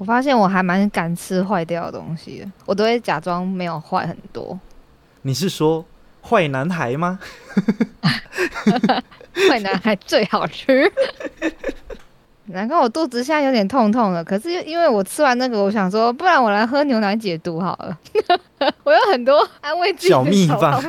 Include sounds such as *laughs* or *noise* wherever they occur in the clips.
我发现我还蛮敢吃坏掉的东西的，我都会假装没有坏很多。你是说坏男孩吗？*laughs* 坏男孩最好吃。难怪我肚子现在有点痛痛了，可是因为我吃完那个，我想说，不然我来喝牛奶解毒好了。*laughs* 我有很多安慰自己小秘的方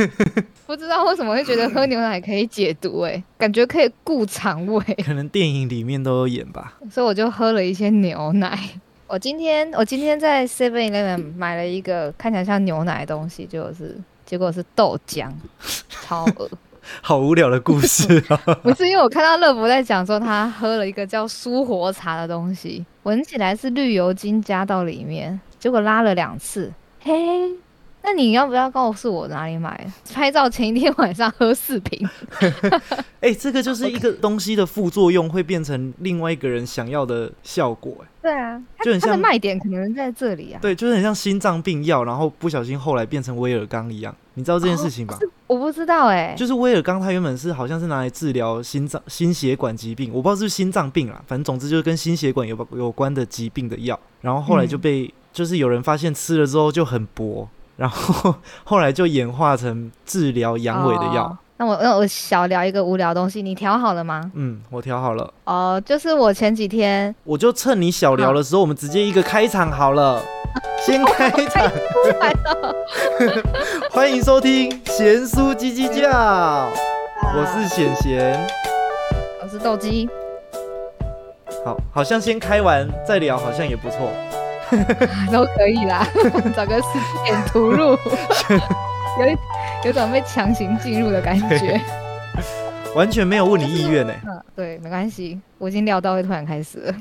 *laughs* 不知道为什么会觉得喝牛奶可以解毒、欸，感觉可以顾肠胃。可能电影里面都有演吧。所以我就喝了一些牛奶。我今天我今天在 Seven Eleven 买了一个看起来像牛奶的东西，就是结果是豆浆，超恶。好无聊的故事啊！*laughs* 不是因为我看到乐福在讲说他喝了一个叫舒活茶的东西，闻起来是绿油精加到里面，结果拉了两次。嘿，那你要不要告诉我哪里买？拍照前一天晚上喝四瓶，*laughs* 哎、这个就是一个东西的副作用，会变成另外一个人想要的效果、哎，对啊，就很像卖点可能在这里啊。对，就是很像心脏病药，然后不小心后来变成威尔刚一样，你知道这件事情吧？我不知道哎、就是威尔刚，他原本是好像是拿来治疗心脏、心血管疾病，我不知道是不是心脏病啦，反正总之就是跟心血管有有关的疾病的药。然后后来就被、就是有人发现吃了之后就很薄，然后后来就演化成治疗阳痿的药。哦那我那我小聊一个无聊东西，你调好了吗？嗯，我调好了，哦、就是我前几天我就趁你小聊的时候，我们直接一个开场好了。先开场，出来了，欢迎收听贤叔叽叽叫，我是贤贤。我是斗鸡，好，好像先开完再聊，好像也不错。*laughs* 都可以啦，*laughs* 找个时间突入，*laughs* 有一有种被强行进入的感觉。完全没有问你意愿呢。嗯，对，没关系，我已经料到会突然开始了。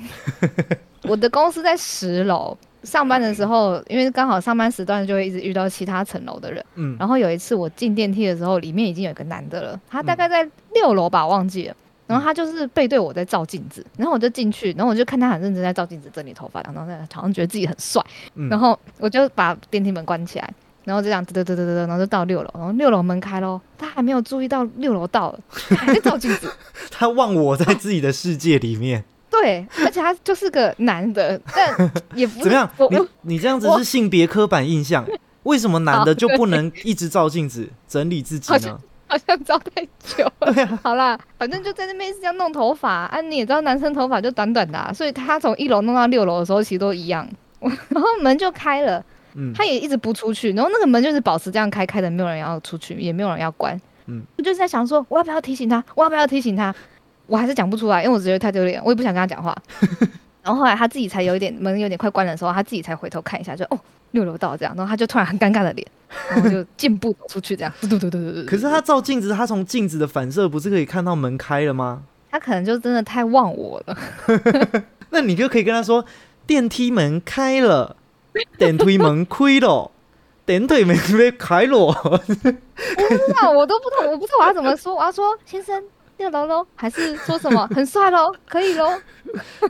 我的公司在十楼，上班的时候，因为刚好上班时段就会一直遇到其他层楼的人。嗯，然后有一次我进电梯的时候，里面已经有一个男的了，他大概在六楼吧，我忘记了。然后他就是背对我在照镜子，然后我就进去，然后我就看他很认真在照镜子整理头发，然后在好像觉得自己很帅，嗯。然后我就把电梯门关起来，然后就这样嘚嘚嘚嘚嘚，然后就到六楼，然后六楼门开喽，他还没有注意到六楼到了，他还在照镜子，*laughs* 他忘我在自己的世界里面，对，而且他就是个男的，*laughs* 但也不怎么样？你你这样子是性别刻板印象。为什么男的就不能一直照镜子整理自己好呢？好像照太久了。对啊，好啦，反正就在那边是这样弄头发啊，你也知道男生头发就短短的、啊，所以他从一楼弄到六楼的时候其实都一样。*laughs* 然后门就开了，嗯，他也一直不出去，然后那个门就是保持这样开开的，没有人要出去，也没有人要关。嗯，我就是在想说，我要不要提醒他？我要不要提醒他？我还是讲不出来，因为我觉得太丢脸，我也不想跟他讲话。*laughs* 然后后来他自己才有一点门有点快关的时候，他自己才回头看一下，就哦六楼到这样，然后他就突然很尴尬的脸，然后就健步走出去，这样嘟嘟嘟嘟嘟嘟。*laughs* 可是他照镜子，他从镜子的反射不是可以看到门开了吗？他可能就真的太忘我了。*laughs* 那你就可以跟他说，电梯门开了，电梯门开了，电梯门被开了。那我都不懂，我不知道我要怎么说。我要说先生六楼喽，还是说什么 *laughs* 很帅喽，可以喽？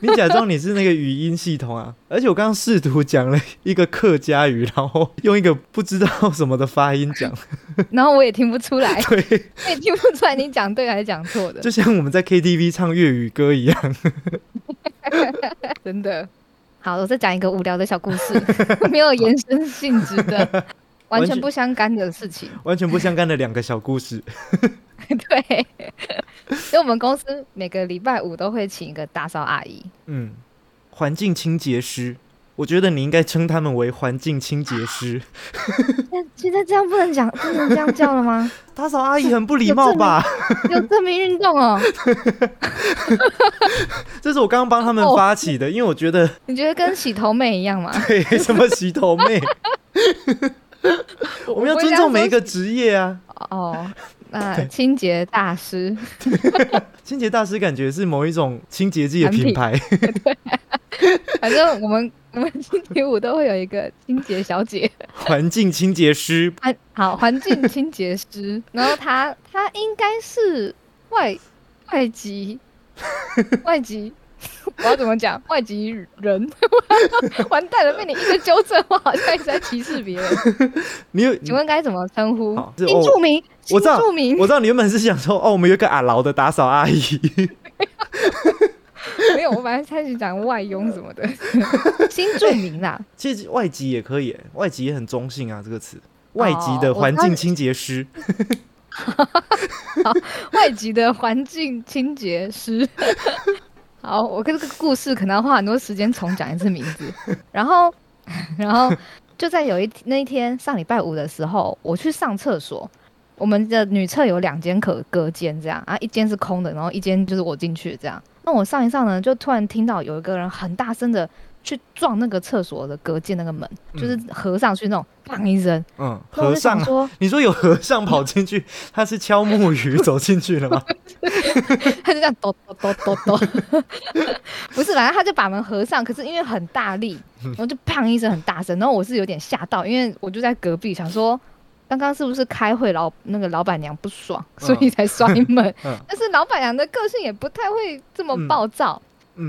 你假装你是那个语音系统啊！*laughs* 而且我刚刚试图讲了一个客家语，然后用一个不知道什么的发音讲，*laughs* 然后我也听不出来，对，我也听不出来你讲对还是讲错的，就像我们在 KTV 唱粤语歌一样。真的。好，我再讲一个无聊的小故事，没有延伸性质的，完全不相干的事情。完全不相干的两个小故事。*laughs* 对，因为我们公司每个礼拜五都会请一个打扫阿姨，嗯，环境清洁师，我觉得你应该称他们为环境清洁师。*laughs* 现在这样不能讲，不能这样叫了吗？*laughs* 打扫阿姨很不礼貌吧？有证明运动哦，这是我刚刚帮他们发起的，因为我觉得你觉得跟洗头妹一样吗？对什么洗头妹，我们要尊重每一个职业啊。哦，那清洁大师，*laughs* 清洁大师感觉是某一种清洁剂的品。牌，*laughs* 反正我们我们星期五都会有一个清洁小姐，环境清洁师。环好环境清洁师，*laughs* 然后她她应该是外外籍外籍。*laughs* 我要怎么讲？外籍人，*laughs* 完蛋了，被你一直纠正，我好像一直在歧视别人。*laughs* 你有？请问该怎么称呼新住民，新我知道住民，我知道你原本是想说，哦，我们有一个阿劳的打扫阿姨，没有，我本来开始讲外佣什么的，新住民啦。其实外籍也可以，外籍也很中性啊，这个词。外籍的环境清洁师。好，外籍的环境清洁师。好，我跟这个故事可能要花很多时间重讲一次名字。*laughs* 然后，*laughs* 然后就在有一那一天上礼拜五的时候，我去上厕所。我们的女厕有两间可隔间，这样啊，一间是空的，然后一间就是我进去这样。那我上一上呢，就突然听到有一个人很大声的。去撞那个厕所的隔间那个门，就是合上去那种，砰一声。嗯，和尚说，*laughs* 你说有和尚跑进去，他是敲木鱼走进去了吗？*laughs* 他就这样咚咚咚咚咚，*laughs* 不是，反正他就把门合上，可是因为很大力，然后就砰一声很大声，然后我是有点吓到，因为我就在隔壁想说，刚刚是不是开会老那个老板娘不爽，所以才摔门？但是老板娘的个性也不太会这么暴躁。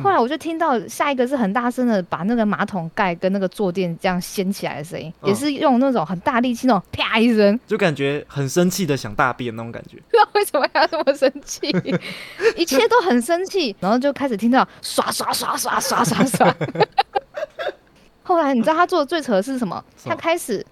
后来我就听到下一个是很大声的把那个马桶盖跟那个坐垫这样掀起来的声音，也是用那种很大力气那种啪一声，就感觉很生气的想大便那种感觉。不知道为什么要这么生气，*laughs* 一切都很生气，然后就开始听到刷刷刷刷刷刷刷。*laughs* 后来你知道他做的最扯的是什么？他开始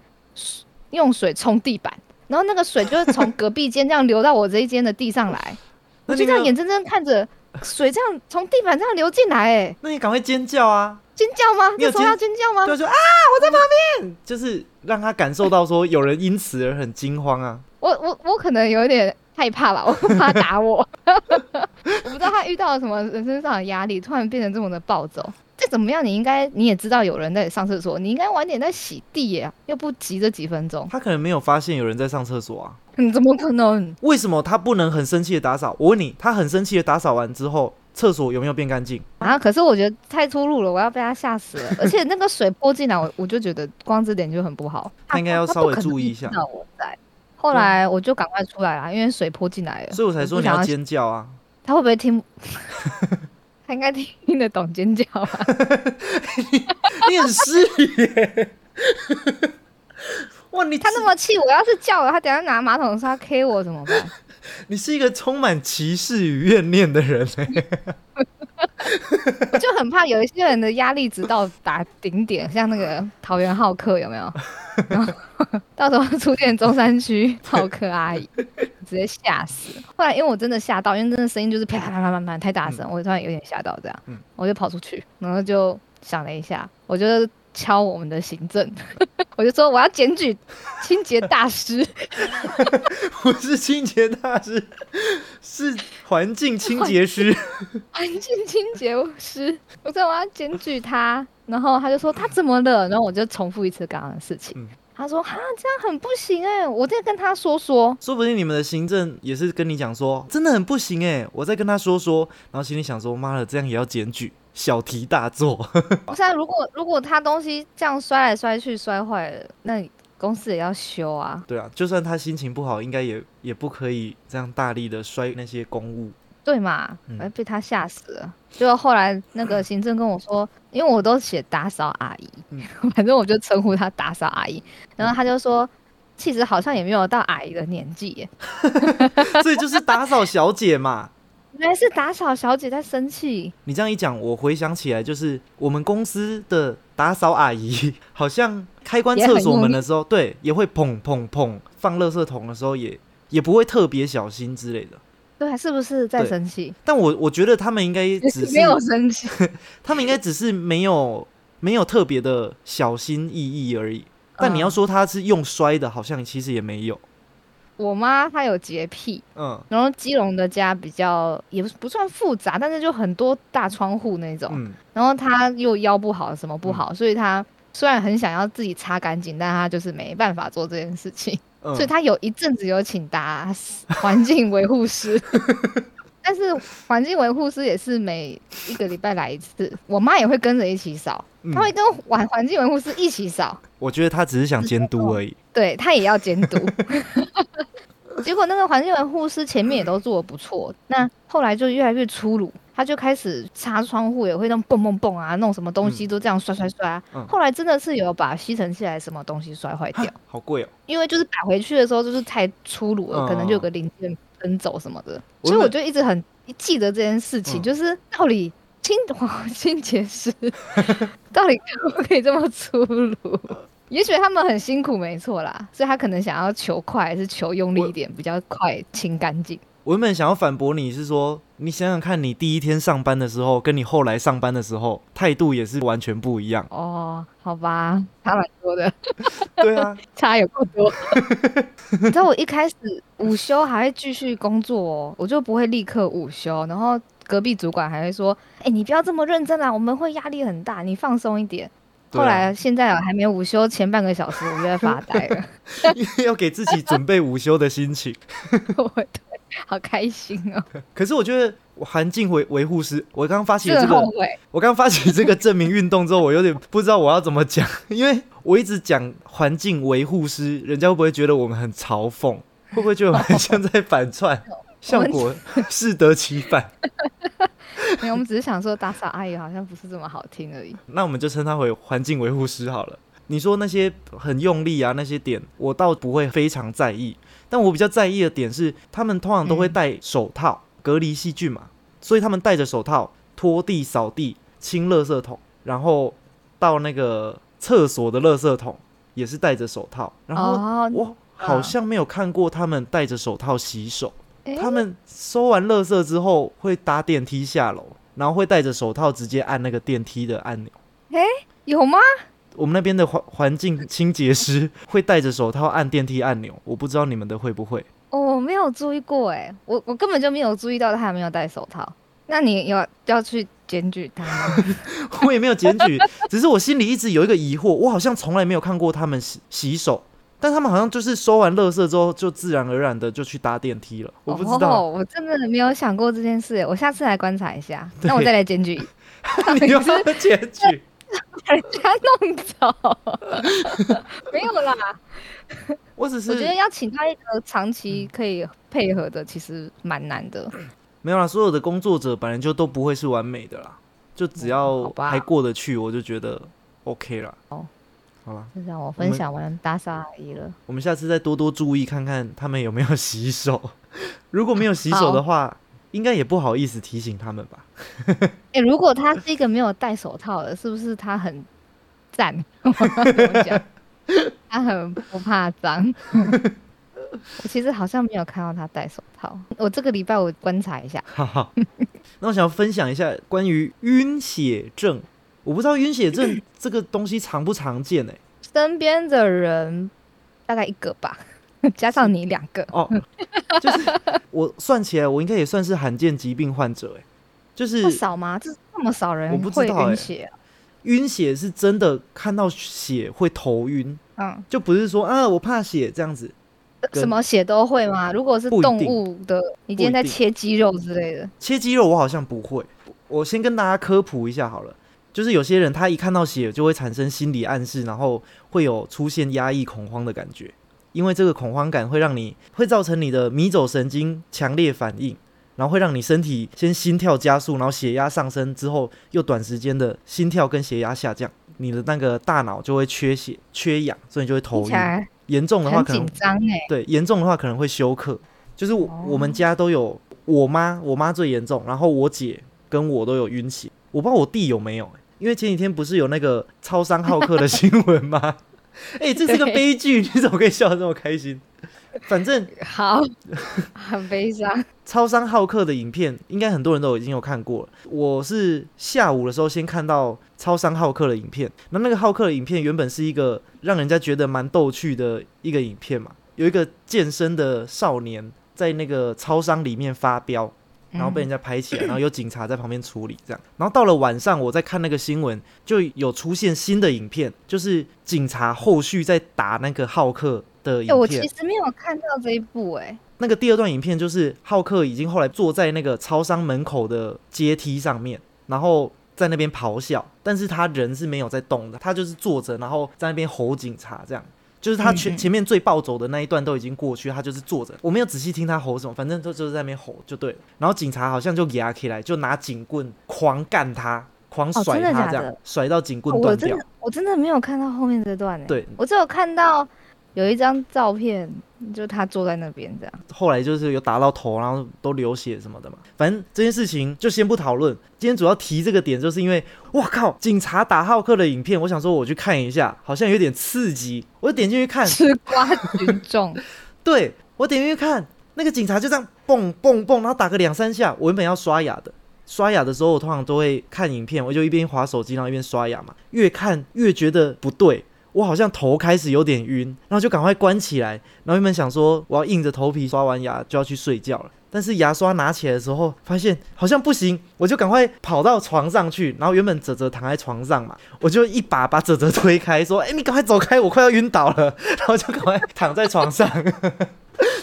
用水冲地板，然后那个水就是从隔壁间这样流到我这一间的地上来，*laughs* 我就这样眼睁睁看着。水这样从地板这样流进来，哎，那你赶快尖叫啊！尖叫吗？你有说要尖叫吗？就说啊，我在旁边，就是让他感受到说有人因此而很惊慌啊。我我我可能有点害怕吧，*laughs* 我怕他打我。*laughs* 我不知道他遇到了什么人生上的压力，突然变成这么的暴走。再怎么样，你应该你也知道有人在上厕所，你应该晚点在洗地呀，又不急这几分钟。他可能没有发现有人在上厕所啊。嗯，怎么可能？为什么他不能很生气的打扫？我问你，他很生气的打扫完之后，厕所有没有变干净啊？可是我觉得太粗鲁了，我要被他吓死了。*laughs* 而且那个水泼进来，我我就觉得光这点就很不好。他应该要稍微注意一下。我在，后来我就赶快出来了，因为水泼进来了，所以我才说你要尖叫啊。他会不会听？他应该听听得懂尖叫吧？*laughs* 你很失礼。*laughs* 哇！你他那么气，我要是叫了他，等下拿马桶刷 K 我怎么办？*laughs* 你是一个充满歧视与怨念的人我 *laughs* 就很怕有一些人的压力直到达顶点，像那个桃园浩克有没有？然 *laughs* 后到时候出现中山区好客阿姨，直接吓死。后来因为我真的吓到，因为真的声音就是啪啪啪啪啪太大声，我突然有点吓到，这样，我就跑出去，然后就想了一下，我觉得。敲我们的行政，*laughs* 我就说我要检举清洁大师，*laughs* 不是清洁大师，是环境清洁师，环境清洁师。我说我要检举他，然后他就说他怎么了？然后我就重复一次刚刚的事情。他说哈这样很不行哎，我再跟他说说。说不定你们的行政也是跟你讲说真的很不行哎，我再跟他说说。然后心里想说妈的，这样也要检举。小题大做。*laughs* 不是啊，如果如果他东西这样摔来摔去摔坏了，那公司也要修啊。对啊，就算他心情不好，应该也也不可以这样大力的摔那些公物。对嘛？哎，被他吓死了。就后来那个行政跟我说，因为我都写打扫阿姨，*laughs* 反正我就称呼他打扫阿姨。然后他就说，其实好像也没有到阿姨的年纪耶。*laughs* 所以就是打扫小姐嘛。原来是打扫小姐在生气。你这样一讲，我回想起来，就是我们公司的打扫阿姨，*laughs* 好像开关厕所门的时候，对，也会砰砰砰放垃圾桶的时候，也也不会特别小心之类的。对，是不是在生气？但我我觉得他们应该只是没有生气，*laughs* 他们应该只是没有没有特别的小心翼翼而已。但你要说他是用摔的，好像其实也没有。我妈她有洁癖，嗯，然后基隆的家比较也不不算复杂，但是就很多大窗户那种，嗯，然后她又腰不好，什么不好，所以她虽然很想要自己擦干净，但她就是没办法做这件事情，所以她有一阵子有请打环境维护师，*laughs* 但是环境维护师也是每一个礼拜来一次，我妈也会跟着一起扫，她会跟环环境维护师一起扫，我觉得她只是想监督而已。对她也要监督，*laughs* 结果那个环境维护师前面也都做的不错，那后来就越来越粗鲁，他就开始擦窗户也会弄蹦蹦蹦啊，弄什么东西都这样摔摔摔啊。后来真的是有把吸尘器来什么东西摔坏掉，好贵哦。因为就是摆回去的时候就是太粗鲁了，可能就有个零件分走什么的，所以我就一直很记得这件事情，就是到底清黄清洁师到底可不可以这么粗鲁？*laughs* 也许他们很辛苦，没错啦，所以他可能想要求快，还是求用力一点，比较快清干净。我原本想要反驳你是说，你想想看你第一天上班的时候，跟你后来上班的时候态度也是完全不一样。哦，好吧，差蛮多的。对啊，*laughs* 差有够多。*laughs* 你知道我一开始午休还会继续工作哦，我就不会立刻午休，然后隔壁主管还会说：“哎，你不要这么认真啊，我们会压力很大，你放松一点。”后来现在还没有午休前半个小时，我就在发呆了，*laughs* 要给自己准备午休的心情。对。*laughs* 好开心哦！可是我觉得环境维维护师，我刚刚发起这个，我刚刚发起这个证明运动之后，我有点不知道我要怎么讲，*laughs* 因为我一直讲环境维护师，人家会不会觉得我们很嘲讽？会不会觉得很像在反串？*laughs* 效果适得其反。没有，我们只是想说打扫阿姨好像不是这么好听而已。那我们就称他为环境维护师好了。你说那些很用力啊，那些点，我倒不会非常在意。但我比较在意的点是，他们通常都会戴手套隔离细菌嘛，所以他们戴着手套拖地、扫地、清垃圾桶，然后到那个厕所的垃圾桶也是戴着手套。然后我好像没有看过他们戴着手套洗手。他们收完垃圾之后会搭电梯下楼，然后会戴着手套直接按那个电梯的按钮。诶，有吗？我们那边的环环境清洁师会戴着手套按电梯按钮，我不知道你们的会不会。哦，我没有注意过哎，我我根本就没有注意到他还没有戴手套。那你要要去检举他吗？*laughs* 我也没有检举，只是我心里一直有一个疑惑，我好像从来没有看过他们洗洗手，但他们好像就是收完垃圾之后就自然而然的就去搭电梯了。我不知道，我真的没有想过这件事，我下次来观察一下，那我再来检举。*laughs* *laughs* 你要检举？*laughs* 把人家弄走，没有啦。*laughs* 我只是我觉得要请他一个长期可以配合的，其实蛮难的。没有啦，所有的工作者本来就都不会是完美的啦，就只要还过得去，我就觉得 OK 了。哦，好了，就让我分享完打扫阿姨了。我们下次再多多注意看看他们有没有洗手，*laughs* 如果没有洗手的话。应该也不好意思提醒他们吧？*laughs* 哎，如果他是一个没有戴手套的，是不是他很赞？*laughs* *laughs* 他很不怕脏。我其实好像没有看到他戴手套。我这个礼拜我观察一下。好，那我想要分享一下关于晕血症。我不知道晕血症这个东西常不常见哎。身边的人大概一个吧。*laughs* 加上你两个哦，就是我算起来，我应该也算是罕见疾病患者哎，就是少吗？这这么少人，我不知道哎。晕血是真的看到血会头晕，嗯，就不是说啊我怕血这样子，什么血都会吗？如果是动物的，你今天在切鸡肉之类的，切鸡肉我好像不会。我先跟大家科普一下好了，就是有些人他一看到血就会产生心理暗示，然后会有出现压抑恐慌的感觉。因为这个恐慌感会让你会造成你的迷走神经强烈反应，然后会让你身体先心跳加速，然后血压上升之后又短时间的心跳跟血压下降，你的那个大脑就会缺血缺氧，所以就会头晕。严重的话可能紧张哎，对，严重的话可能会休克。就是我我们家都有，我妈我妈最严重，然后我姐跟我都有晕血，我不知道我弟有没有，因为前几天不是有那个超商好客的新闻吗？*laughs* 哎，这是个悲剧，*laughs* 你怎么可以笑得这么开心？反正好，*laughs* 很悲伤。超商好客的影片，应该很多人都已经有看过了。我是下午的时候先看到超商好客的影片，那那个好客的影片原本是一个让人家觉得蛮逗趣的一个影片嘛，有一个健身的少年在那个超商里面发飙。然后被人家拍起来，然后有警察在旁边处理，这样。然后到了晚上，我在看那个新闻，就有出现新的影片，就是警察后续在打那个浩克的影片。我其实没有看到这一部，哎。那个第二段影片就是浩克已经后来坐在那个超商门口的阶梯上面，然后在那边咆哮，但是他人是没有在动的，他就是坐着，然后在那边吼警察这样。就是他前前面最暴走的那一段都已经过去，他就是坐着，我没有仔细听他吼什么，反正就就是在那边吼就对了。然后警察好像就压起来，就拿警棍狂干他，狂甩他，这样甩到警棍断掉。我真的我真的没有看到后面这段呢。对我只有看到有一张照片，就他坐在那边这样。后来就是有打到头，然后都流血什么的嘛。反正这件事情就先不讨论。今天主要提这个点，就是因为哇靠，警察打浩克的影片，我想说我去看一下，好像有点刺激，我就点进去看。吃瓜群众，*laughs* 对我点进去看，那个警察就这样蹦蹦蹦，然后打个两三下。我原本要刷牙的，刷牙的时候我通常都会看影片，我就一边划手机，然后一边刷牙嘛。越看越觉得不对。我好像头开始有点晕，然后就赶快关起来。然后原本想说我要硬着头皮刷完牙就要去睡觉了，但是牙刷拿起来的时候发现好像不行，我就赶快跑到床上去。然后原本泽泽躺在床上嘛，我就一把把泽泽推开，说：“哎，你赶快走开，我快要晕倒了。”然后就赶快躺在床上。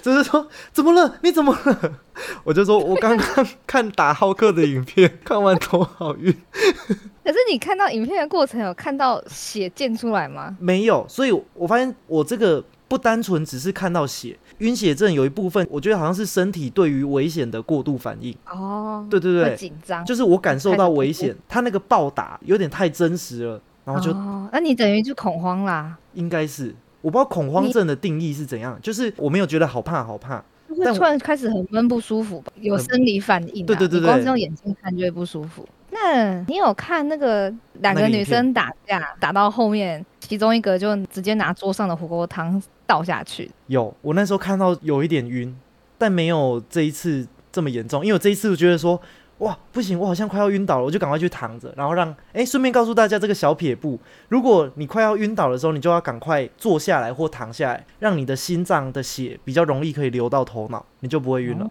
只是说怎么了？你怎么了？*laughs* 我就说我刚刚 *laughs* 看打浩克的影片，看完头好晕。可是你看到影片的过程有看到血溅出来吗？没有，所以我发现我这个不单纯只是看到血，晕血症有一部分，我觉得好像是身体对于危险的过度反应。哦，对对对，紧张，就是我感受到危险，他那个暴打有点太真实了，然后就，那你等于就恐慌啦？应该是。我不知道恐慌症的定义是怎样，就是我没有觉得好怕好怕，会突然开始很闷不舒服吧，有生理反应。对对对对，光是用眼睛看就会不舒服。那你有看那个两个女生打架，打到后面，其中一个就直接拿桌上的火锅汤倒下去？有，我那时候看到有一点晕，但没有这一次这么严重，因为我这一次我觉得说。哇，不行，我好像快要晕倒了，我就赶快去躺着，然后让哎，顺便告诉大家这个小撇步：如果你快要晕倒的时候，你就要赶快坐下来或躺下来，让你的心脏的血比较容易可以流到头脑，你就不会晕了。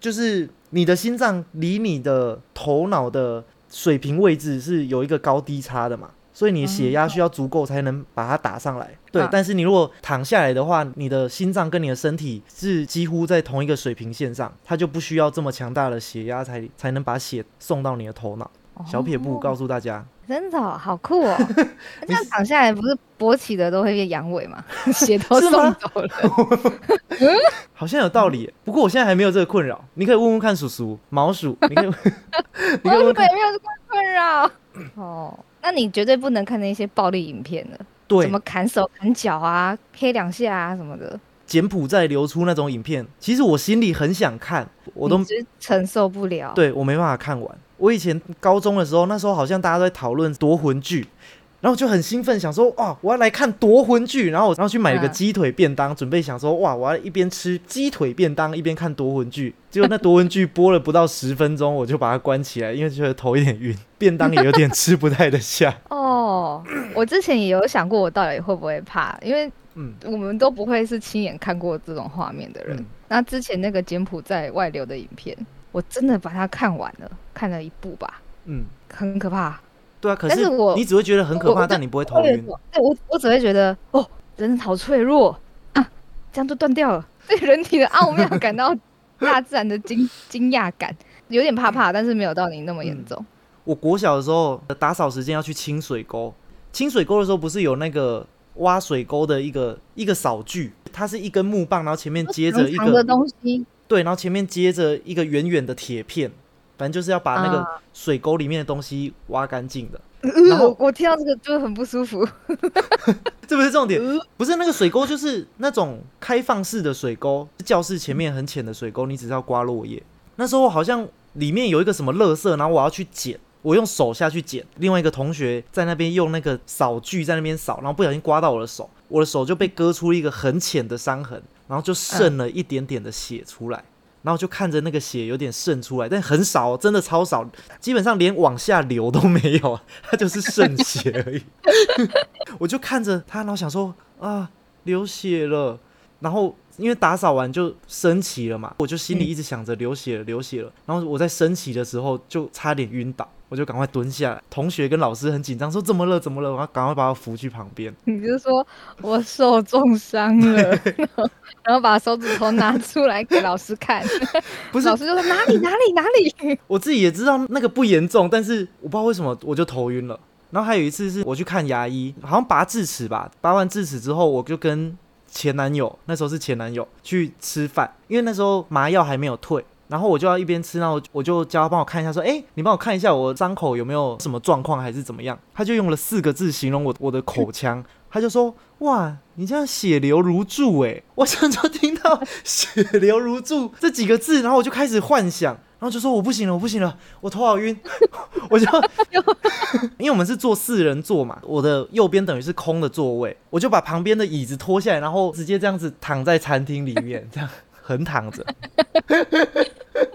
就是你的心脏离你的头脑的水平位置是有一个高低差的嘛。所以你血压需要足够才能把它打上来，对。但是你如果躺下来的话，你的心脏跟你的身体是几乎在同一个水平线上，它就不需要这么强大的血压才才能把血送到你的头脑。小撇步告诉大家，真的好酷哦！*laughs* 这样躺下来不是勃起的都会变阳痿吗？*laughs* 血都送走了，*laughs* 好像有道理。不过我现在还没有这个困扰，你可以问问看叔叔毛鼠，你可以，你可以问看没有这个困扰哦。那你绝对不能看那些暴力影片了，对，什么砍手砍脚啊黑两下啊什么的。柬埔寨流出那种影片，其实我心里很想看，我都承受不了。对我没办法看完。我以前高中的时候，那时候好像大家都在讨论夺魂剧。然后就很兴奋，想说哇，我要来看夺魂剧，然后我然后去买了个鸡腿便当，准备想说哇，我要一边吃鸡腿便当一边看夺魂剧。结果那夺魂剧播了不到十分钟，我就把它关起来，因为觉得头有点晕，*laughs* 便当也有点吃不太得下。*laughs* 哦，我之前也有想过，我到底会不会怕，因为嗯，我们都不会是亲眼看过这种画面的人。那之前那个柬埔寨外流的影片，我真的把它看完了，看了一部吧，嗯，很可怕。对啊，可是我你只会觉得很可怕，但你不会头晕。对，我我只会觉得哦，人好脆弱啊，这样就断掉了。*laughs* 对人体的奥妙感到 *laughs* 大自然的惊惊讶感，有点怕怕，但是没有到你那么严重。我国小的时候打扫时间要去清水沟，清水沟的时候不是有那个挖水沟的一个一个扫具，它是一根木棒，然后前面接着一个东西，对，然后前面接着一个圆圆的铁片。反正就是要把那个水沟里面的东西挖干净的。然后我听到这个就很不舒服。*laughs* 这不是重点，不是那个水沟，就是那种开放式的水沟，教室前面很浅的水沟，你只是要刮落叶。那时候好像里面有一个什么垃圾，然后我要去捡，我用手下去捡。另外一个同学在那边用那个扫具在那边扫，然后不小心刮到我的手，我的手就被割出一个很浅的伤痕，然后就渗了一点点的血出来。然后就看着那个血有点渗出来，但很少，真的超少，基本上连往下流都没有，它就是渗血而已。*laughs* 我就看着他，然后想说啊，流血了。然后因为打扫完就升旗了嘛，我就心里一直想着流血了，流血了。然后我在升旗的时候就差点晕倒。我就赶快蹲下来，同学跟老师很紧张，说怎么了？怎么了？我要赶快把我扶去旁边。你就说我受重伤了，*laughs* 然后把手指头拿出来给老师看。*laughs* 不是，老师就说哪里哪里哪里。*laughs* 我自己也知道那个不严重，但是我不知道为什么我就头晕了。然后还有一次是我去看牙医，好像拔智齿吧。拔完智齿之后，我就跟前男友，那时候是前男友去吃饭，因为那时候麻药还没有退。然后我就要一边吃，然后我就叫他帮我看一下，说：“哎，你帮我看一下我伤口有没有什么状况，还是怎么样？”他就用了四个字形容我我的口腔：他就说：“哇，你这样血流如注哎！” *laughs* 我想就听到“血流如注”这几个字，然后我就开始幻想，然后就说：“我不行了，我不行了，我头好晕。*laughs* ”我就 *laughs* 因为我们是坐四人座嘛，我的右边等于是空的座位，我就把旁边的椅子拖下来，然后直接这样子躺在餐厅里面，这样横躺着。*laughs*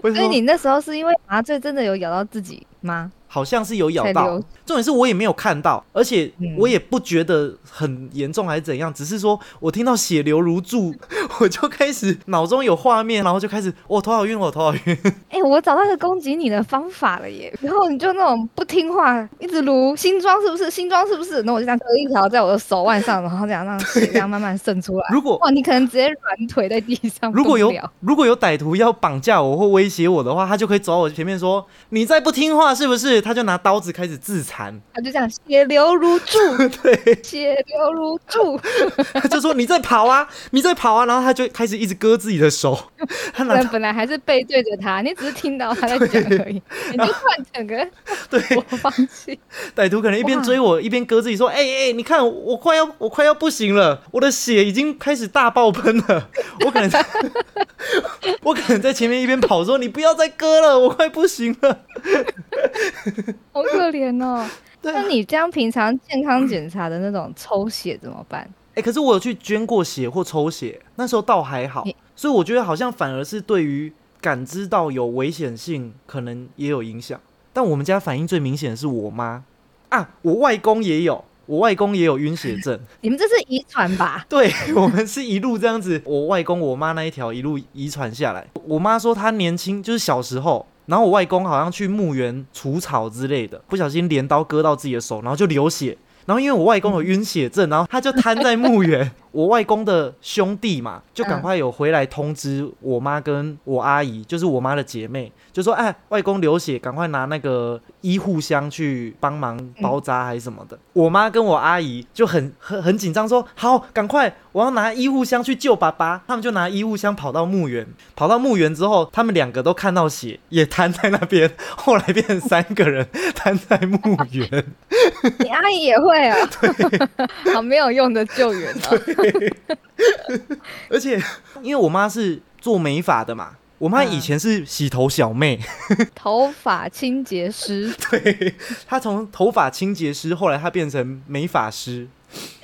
*laughs* 所以你那时候是因为麻醉真的有咬到自己吗？好像是有咬到，重点是我也没有看到，而且我也不觉得很严重还是怎样，只是说我听到血流如注，*laughs* 我就开始脑中有画面，然后就开始我头好晕，我头好晕。*laughs* 哎，我找到一个攻击你的方法了耶！然后你就那种不听话，一直撸新装是不是？新装是不是？那我就这样割一条在我的手腕上，然后这样让血这样慢慢渗出来。如果哇，你可能直接软腿在地上。如果有如果有歹徒要绑架我或威胁我的话，他就可以走到我前面说：“你再不听话是不是？”他就拿刀子开始自残，他就这样血流如注，*laughs* 对，血流如注，*laughs* 他就说你在跑啊，你在跑啊，然后他就开始一直割自己的手。*laughs* 他本来还是背对着他，你只是听到他在讲而已，你就换整个对，我放弃。歹徒可能一边追我一边割自己，说：“哎哎，你看我快要我快要不行了，我的血已经开始大爆喷了，我可能在我可能在前面一边跑说你不要再割了，我快不行了。” *laughs* 好可怜哦！那你这样平常健康检查的那种抽血怎么办？哎，可是我有去捐过血或抽血，那时候倒还好，所以我觉得好像反而是对于感知到有危险性，可能也有影响。但我们家反应最明显的是我妈啊，我外公也有，我外公也有晕血症。*laughs* 你们这是遗传吧？*laughs* 对，我们是一路这样子，我外公我妈那一条一路遗传下来。我妈说她年轻就是小时候。然后我外公好像去墓园除草之类的，不小心镰刀割到自己的手，然后就流血。然后因为我外公有晕血症，然后他就瘫在墓园。我外公的兄弟嘛，就赶快有回来通知我妈跟我阿姨，就是我妈的姐妹，就说：“哎，外公流血，赶快拿那个医护箱去帮忙包扎还是什么的。”我妈跟我阿姨就很很很紧张，说：“好，赶快，我要拿医护箱去救爸爸。”他们就拿医护箱跑到墓园，跑到墓园之后，他们两个都看到血，也瘫在那边。*laughs* 后来变成三个人 *laughs* 瘫在墓园。你阿姨也会啊？*laughs* 好没有用的救援啊！*laughs* 而且，因为我妈是做美发的嘛，我妈以前是洗头小妹，*laughs* 头发清洁师。对，她从头发清洁师，后来她变成美发师。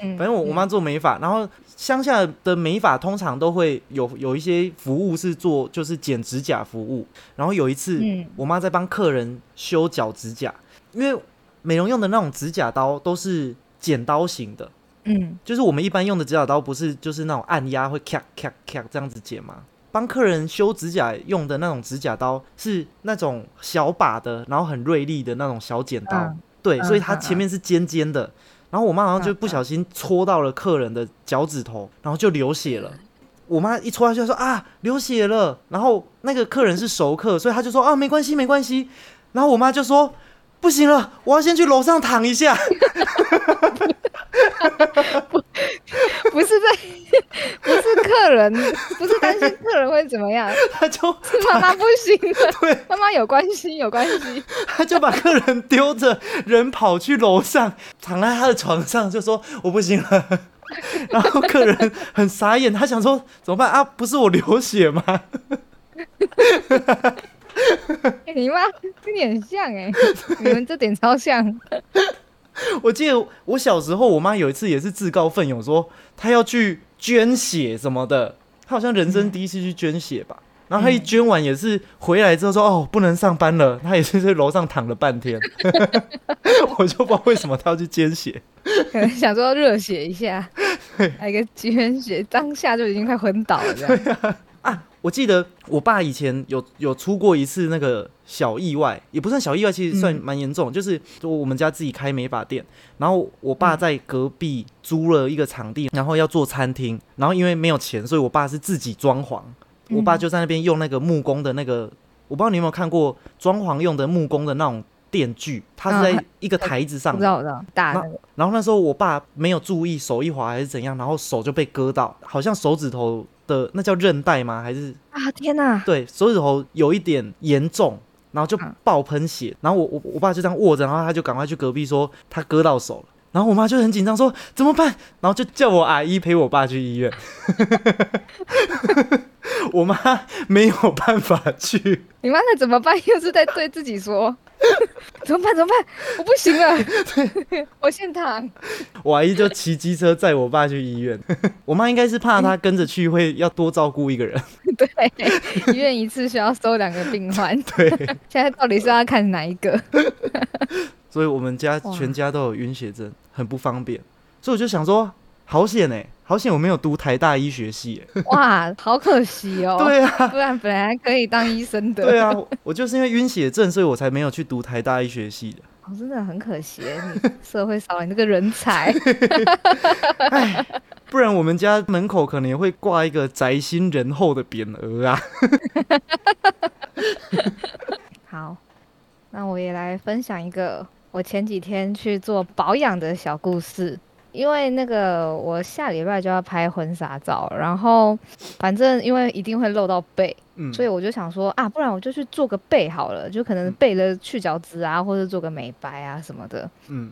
嗯，反正我我妈做美发，然后乡下的美发通常都会有有一些服务是做就是剪指甲服务。然后有一次，我妈在帮客人修脚指甲，因为美容用的那种指甲刀都是剪刀型的。嗯，就是我们一般用的指甲刀，不是就是那种按压会咔咔咔这样子剪吗？帮客人修指甲用的那种指甲刀是那种小把的，然后很锐利的那种小剪刀。对，所以它前面是尖尖的。然后我妈好像就不小心戳到了客人的脚趾头，然后就流血了。我妈一戳下去说啊，流血了。然后那个客人是熟客，所以他就说啊，没关系，没关系。然后我妈就说不行了，我要先去楼上躺一下。*laughs* 不，*laughs* 不是在，不是客人，不是担心客人会怎么样，*laughs* 他就妈妈不行了，对，妈妈有关系，有关系，他就把客人丢着，人跑去楼上，躺在他的床上，就说我不行了，然后客人很傻眼，他想说怎么办啊？不是我流血吗？你妈跟你很像哎，你们这点超像。*laughs* 我记得我小时候，我妈有一次也是自告奋勇说她要去捐血什么的，她好像人生第一次去捐血吧。然后她一捐完也是回来之后说哦不能上班了，她也是在 *laughs* 楼上躺了半天。*laughs* 我就不知道为什么她要去捐血，可能想说热血一下，来个捐血，当下就已经快昏倒了这样。啊，我记得我爸以前有有出过一次那个小意外，也不算小意外，其实算蛮严重。就是我们家自己开美发店，然后我爸在隔壁租了一个场地，然后要做餐厅，然后因为没有钱，所以我爸是自己装潢。我爸就在那边用那个木工的那个，我不知道你有没有看过装潢用的木工的那种电锯，它是在一个台子上，知道知道，大那个。然后那时候我爸没有注意，手一滑还是怎样，然后手就被割到，好像手指头。的那叫韧带吗？还是啊天哪！对，手指头有一点严重，然后就爆喷血，然后我我我爸就这样握着，然后他就赶快去隔壁说他割到手了，然后我妈就很紧张说怎么办，然后就叫我阿姨陪我爸去医院。*laughs* 我妈没有办法去，你妈那怎么办？又是在对自己说，*laughs* 怎么办？怎么办？我不行了，*laughs* 我先躺。我阿姨就骑机车载我爸去医院。*laughs* 我妈应该是怕他跟着去会要多照顾一个人，对，医院一次需要收两个病患。对，现在到底是要看哪一个？所以我们家全家都有晕血症，很不方便。所以我就想说，好险哎、好险我没有读台大医学系、欸。哇，好可惜哦。*laughs* 对啊，不然本来可以当医生的。对啊，我我就是因为晕血症，所以我才没有去读台大医学系的。*laughs* 哦，真的很可惜，你社会少了你这个人才。*laughs* 不然我们家门口可能也会挂一个宅心仁厚的匾额啊。好，那我也来分享一个我前几天去做保养的小故事。因为那个我下礼拜就要拍婚纱照，然后反正因为一定会露到背，嗯，所以我就想说啊，不然我就去做个背好了，就可能背了去角质啊，或者做个美白啊什么的。嗯，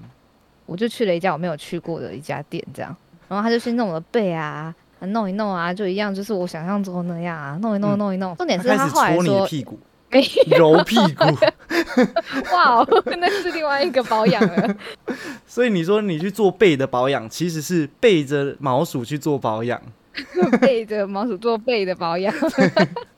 我就去了一家我没有去过的一家店，这样，然后他就去弄我的背啊，弄一弄啊，就一样，就是我想象中那样啊，弄一弄，嗯弄一弄。重点是他后来说，屁股，没 *laughs* 揉屁股。*laughs* 哇哦，那是另外一个保养了。*laughs* 所以你说你去做背的保养，其实是背着毛鼠去做保养。背着毛鼠做背的保养，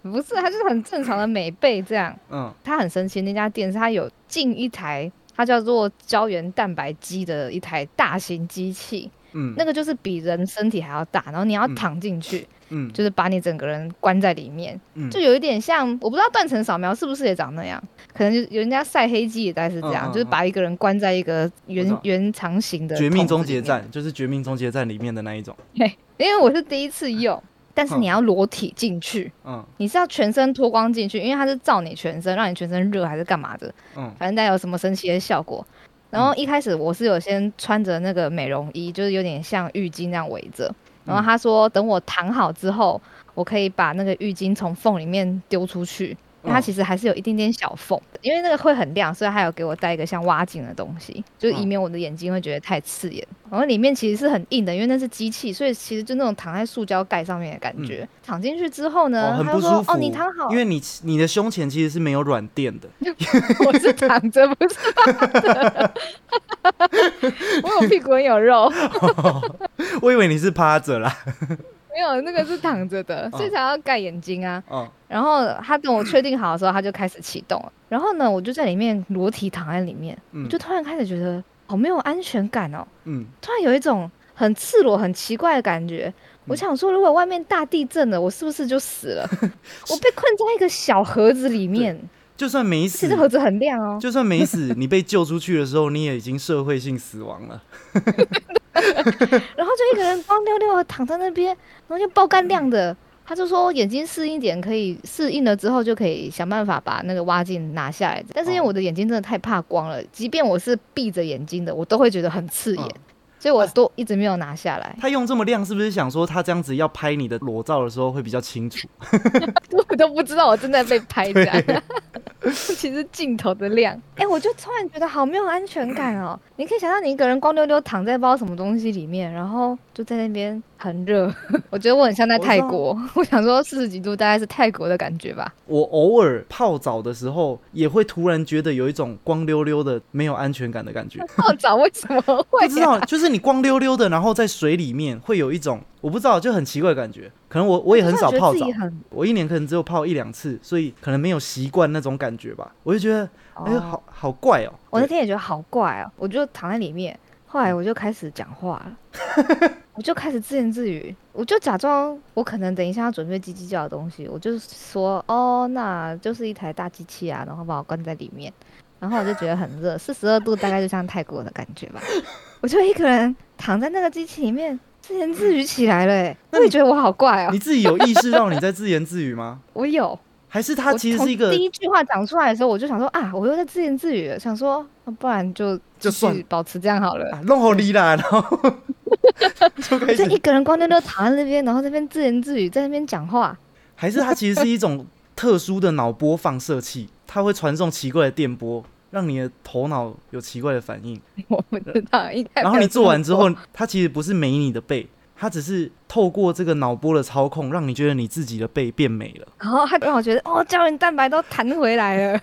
不是，它就是很正常的美背这样。嗯它很神奇，那家店是它有进一台，它叫做胶原蛋白机的一台大型机器，嗯。那个就是比人身体还要大，然后你要嗯。躺进去，嗯。就是把你整个人关在里面，嗯。就有一点像，我不知道断层扫描是不是也长那样，可能就有人家晒黑机也大概是这样，就是把一个人关在一个圆圆长形的绝命终结战就是绝命终结战里面的那一种。对因为我是第一次用，但是嗯。你要裸体进去，嗯。你是要全身脱光进去，因为它是照你全身，让你全身热还是干嘛的，嗯。反正它有什么神奇的效果。然后一开始我是有先穿着那个美容衣，就是有点像浴巾那样围着。然后他说等我躺好之后，我可以把那个浴巾从缝里面丢出去，它嗯其实还是有一点点小缝的，因为那个会很亮，所以他有给我带一个像挖镜的东西，就是以嗯免我的眼睛会觉得太刺眼。然后里面其实是很硬的，因为那是机器，所以其实就那种躺在塑胶盖上面的感觉。躺进去之后呢，他就说：“不舒服。哦，你躺好。”因为你你的胸前其实是没有软垫的。*laughs* 我是躺着，不是趴着。*laughs* 我有屁股，很有肉，我以为你是趴着啦。*laughs* 没有那个是躺着的，*laughs* 所以才要盖眼睛啊。嗯，然后他等我确定好的时候，他就开始启动了。然后呢，我就在里面裸体躺在里面，就突然开始觉得好没有安全感哦，嗯突然有一种很赤裸、很奇怪的感觉。我想说，如果外面大地震了，我是不是就死了？*laughs* 我被困在一个小盒子里面，就算没死其实，盒子很亮哦。就算没死，你被救出去的时候，你也已经社会性死亡了。*laughs* 然后就一个人光溜溜的躺在那边，然后就爆干亮的。他就说眼睛适应点，可以适应了之后就可以想办法把那个挖镜拿下来。但是因为哦我的眼睛真的太怕光了，即便我是闭着眼睛的，我都会觉得很刺眼，嗯所以我都一直没有拿下来。他用这么亮，是不是想说他这样子要拍你的裸照的时候会比较清楚？*laughs* 我都不知道我正在被拍这样。*laughs* *laughs* 其实镜头的亮，哎、我就突然觉得好没有安全感哦。你可以想象你一个人光溜溜躺在不知道什么东西里面，然后就在那边很热。*laughs* 我觉得我很像在泰国，*laughs* 我想说四十几度大概是泰国的感觉吧。我偶尔泡澡的时候，也会突然觉得有一种光溜溜的、没有安全感的感觉。*laughs* 泡澡为什么会、不知道，就是你光溜溜的，然后在水里面会有一种我不知道，就很奇怪的感觉。可能我我也很少泡澡我一年可能只有泡一两次，所以可能没有习惯那种感觉吧。我就觉得，哎好好怪哦。我那天也觉得好怪哦，我就躺在里面，后来我就开始讲话了，我就开始自言自语，我就假装我可能等一下要准备叽叽叫的东西，我就说哦，那就是一台大机器啊，然后把我关在里面，然后我就觉得很热，四十二度大概就像泰国的感觉吧，我就一个人躺在那个机器里面。自言自语起来了、欸，我也觉得我好怪哦、你自己有意识到你在自言自语吗？我有，还是他其实是一个第一句话讲出来的时候，我就想说啊，我又在自言自语，想说，啊不然就继就算保持这样好了。啊弄好你啦，*laughs* 然后 *laughs* 就开始，一个人光溜溜躺在那边，然后在那边自言自语，在那边讲话。还是它其实是一种特殊的脑波放射器，它会传送奇怪的电波，让你的头脑有奇怪的反应。*laughs* 我不知道，应该。然后你做完之后，它其实不是没你的背，它只是透过这个脑波的操控，让你觉得你自己的背变美了。然后它让我觉得，哦，胶原蛋白都弹回来了。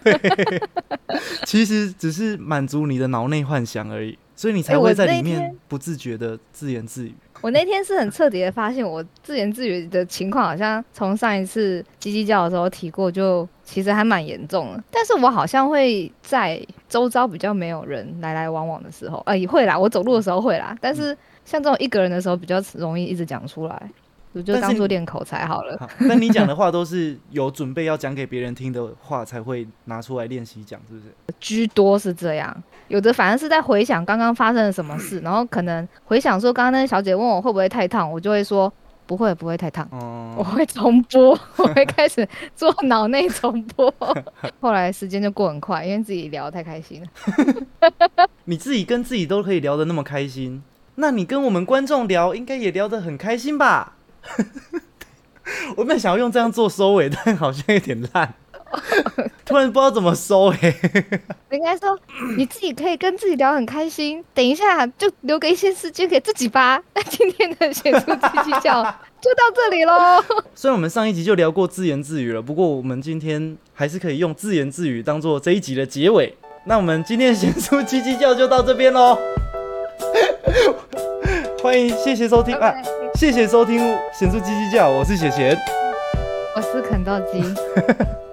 *laughs* 其实只是满足你的脑内幻想而已，所以你才会在那里面不自觉的自言自语。我那天是很彻底的发现，我自言自语的情况好像从上一次叽叽叫的时候提过，就其实还蛮严重的。但是我好像会在周遭比较没有人来来往往的时候，呃，也会啦，我走路的时候会啦。但是像这种一个人的时候，比较容易一直讲出来，我就当做练口才好了。那，*laughs* 你讲的话都是有准备要讲给别人听的话才会拿出来练习讲，是不是？居多是这样，有的反而是在回想刚刚发生了什么事，然后可能回想说刚刚那个小姐问我会不会太烫，我就会说不会不会太烫。我哦、会重播，我会开始做脑内重播。*laughs* 后来时间就过很快，因为自己聊得太开心了。*laughs* 你自己跟自己都可以聊得那么开心，那你跟我们观众聊，应该也聊得很开心吧？*laughs* 我本想要用这样做收尾，但好像有点烂，*laughs* 突然不知道怎么收哎、*laughs* 应该说你自己可以跟自己聊很开心，等一下就留给一些时间给自己吧。那今天的写出鸡鸡叫就到这里喽。虽然我们上一集就聊过自言自语了，不过我们今天还是可以用自言自语当做这一集的结尾。那我们今天的贤出鸡鸡叫就到这边喽，*laughs* 欢迎谢谢收听啊，谢谢收听贤出叽叽叫，我是雪贤。我是肯道鸡。*laughs*